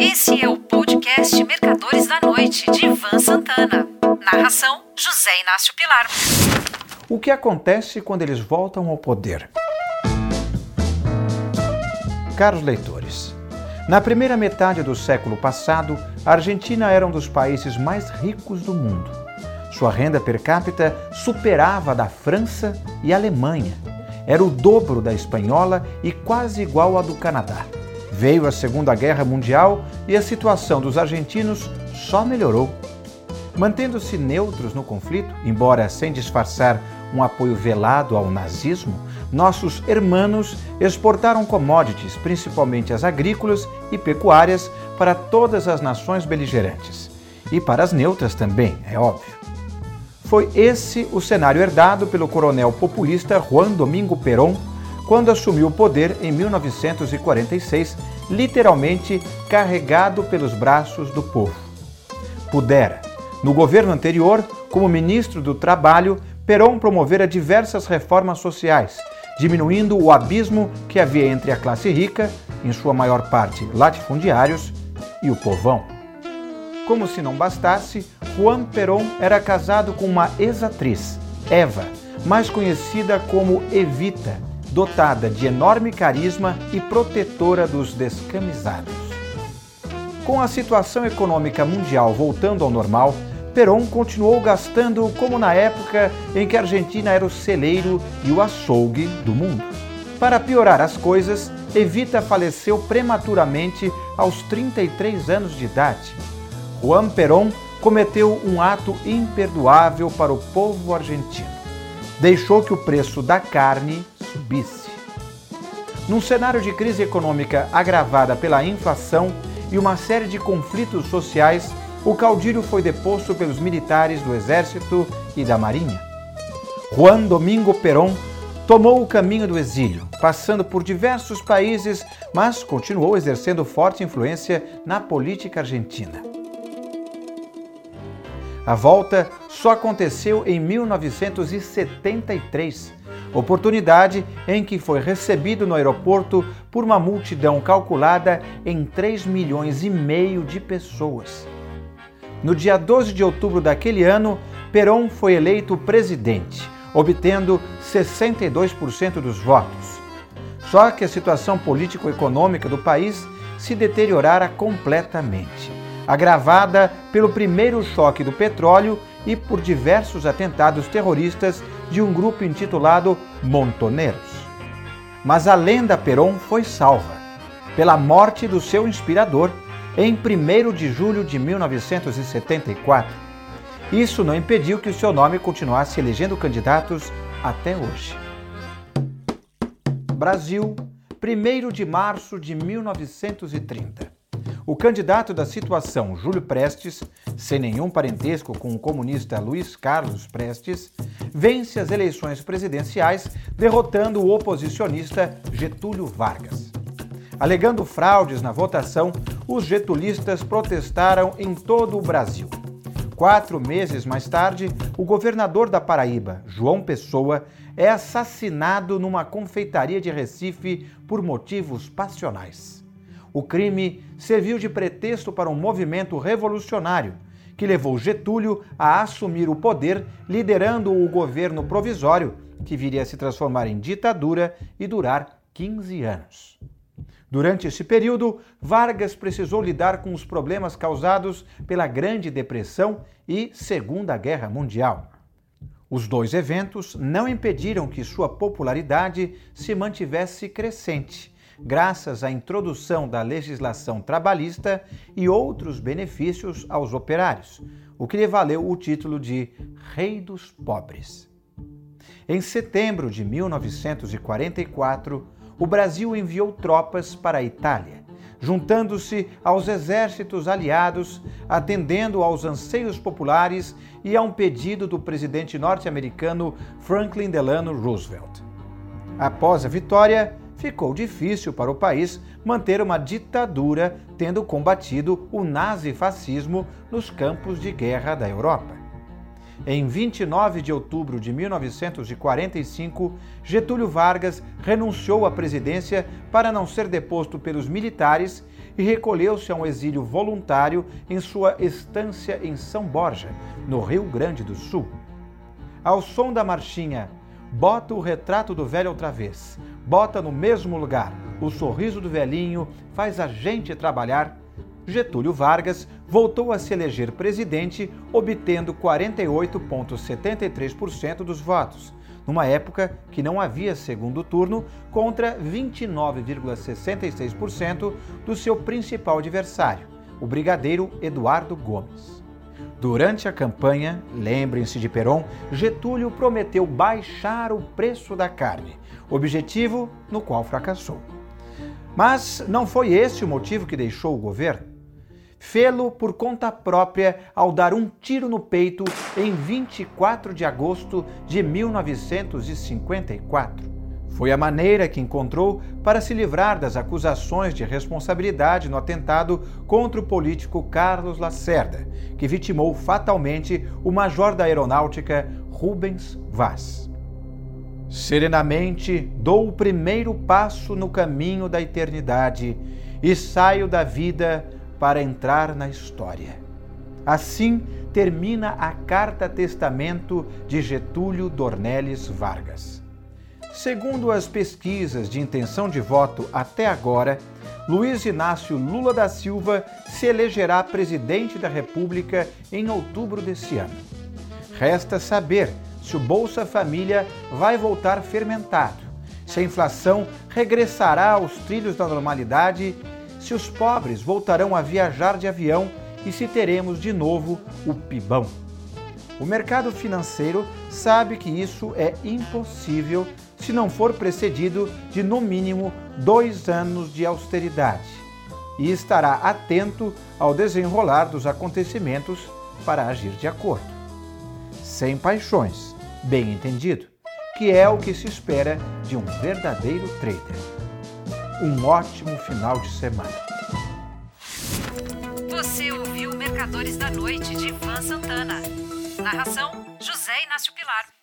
Esse é o podcast Mercadores da Noite, de Ivan Santana. Narração: José Inácio Pilar. O que acontece quando eles voltam ao poder? Caros leitores, na primeira metade do século passado, a Argentina era um dos países mais ricos do mundo. Sua renda per capita superava a da França e Alemanha. Era o dobro da espanhola e quase igual à do Canadá. Veio a Segunda Guerra Mundial e a situação dos argentinos só melhorou. Mantendo-se neutros no conflito, embora sem disfarçar um apoio velado ao nazismo, nossos hermanos exportaram commodities, principalmente as agrícolas e pecuárias, para todas as nações beligerantes. E para as neutras também, é óbvio. Foi esse o cenário herdado pelo coronel populista Juan Domingo Perón quando assumiu o poder em 1946, literalmente carregado pelos braços do povo. Pudera. No governo anterior, como ministro do Trabalho, Perón promovera diversas reformas sociais, diminuindo o abismo que havia entre a classe rica, em sua maior parte latifundiários, e o povão. Como se não bastasse, Juan Perón era casado com uma ex-atriz, Eva, mais conhecida como Evita, dotada de enorme carisma e protetora dos descamisados. Com a situação econômica mundial voltando ao normal, Perón continuou gastando como na época em que a Argentina era o celeiro e o açougue do mundo. Para piorar as coisas, Evita faleceu prematuramente aos 33 anos de idade. Juan Perón cometeu um ato imperdoável para o povo argentino. Deixou que o preço da carne subisse. Num cenário de crise econômica agravada pela inflação e uma série de conflitos sociais, o caudilho foi deposto pelos militares do Exército e da Marinha. Juan Domingo Perón tomou o caminho do exílio, passando por diversos países, mas continuou exercendo forte influência na política argentina. A volta só aconteceu em 1973, oportunidade em que foi recebido no aeroporto por uma multidão calculada em 3 milhões e meio de pessoas. No dia 12 de outubro daquele ano, Perón foi eleito presidente, obtendo 62% dos votos. Só que a situação político-econômica do país se deteriorara completamente, agravada pelo primeiro choque do petróleo e por diversos atentados terroristas de um grupo intitulado Montoneros. Mas a lenda Perón foi salva pela morte do seu inspirador em 1 de julho de 1974. Isso não impediu que o seu nome continuasse elegendo candidatos até hoje. Brasil, 1 de março de 1930. O candidato da situação, Júlio Prestes, sem nenhum parentesco com o comunista Luiz Carlos Prestes, vence as eleições presidenciais, derrotando o oposicionista Getúlio Vargas. Alegando fraudes na votação, os getulistas protestaram em todo o Brasil. Quatro meses mais tarde, o governador da Paraíba, João Pessoa, é assassinado numa confeitaria de Recife por motivos passionais. O crime serviu de pretexto para um movimento revolucionário que levou Getúlio a assumir o poder, liderando o governo provisório, que viria a se transformar em ditadura e durar 15 anos. Durante esse período, Vargas precisou lidar com os problemas causados pela Grande Depressão e Segunda Guerra Mundial. Os dois eventos não impediram que sua popularidade se mantivesse crescente graças à introdução da legislação trabalhista e outros benefícios aos operários, o que lhe valeu o título de Rei dos Pobres. Em setembro de 1944, o Brasil enviou tropas para a Itália, juntando-se aos exércitos aliados, atendendo aos anseios populares e a um pedido do presidente norte-americano Franklin Delano Roosevelt. Após a vitória, ficou difícil para o país manter uma ditadura, tendo combatido o nazifascismo nos campos de guerra da Europa. Em 29 de outubro de 1945, Getúlio Vargas renunciou à presidência para não ser deposto pelos militares e recolheu-se a um exílio voluntário em sua estância em São Borja, no Rio Grande do Sul. Ao som da marchinha Bota o retrato do velho outra vez, bota no mesmo lugar, o sorriso do velhinho faz a gente trabalhar. Getúlio Vargas voltou a se eleger presidente, obtendo 48,73% dos votos, numa época que não havia segundo turno, contra 29,66% do seu principal adversário, o brigadeiro Eduardo Gomes. Durante a campanha, lembrem-se de Perón, Getúlio prometeu baixar o preço da carne, objetivo no qual fracassou. Mas não foi esse o motivo que deixou o governo. Fê-lo por conta própria ao dar um tiro no peito em 24 de agosto de 1954. Foi a maneira que encontrou para se livrar das acusações de responsabilidade no atentado contra o político Carlos Lacerda, que vitimou fatalmente o major da aeronáutica Rubens Vaz. Serenamente dou o primeiro passo no caminho da eternidade e saio da vida para entrar na história. Assim termina a Carta Testamento de Getúlio Dornelles Vargas. Segundo as pesquisas de intenção de voto até agora, Luiz Inácio Lula da Silva se elegerá presidente da República em outubro desse ano. Resta saber se o Bolsa Família vai voltar fermentado, se a inflação regressará aos trilhos da normalidade, se os pobres voltarão a viajar de avião e se teremos de novo o pibão. O mercado financeiro sabe que isso é impossível se não for precedido de no mínimo dois anos de austeridade, e estará atento ao desenrolar dos acontecimentos para agir de acordo. Sem paixões, bem entendido, que é o que se espera de um verdadeiro trader. Um ótimo final de semana. Você ouviu Mercadores da Noite de Ivan Santana. Narração: José Inácio Pilar.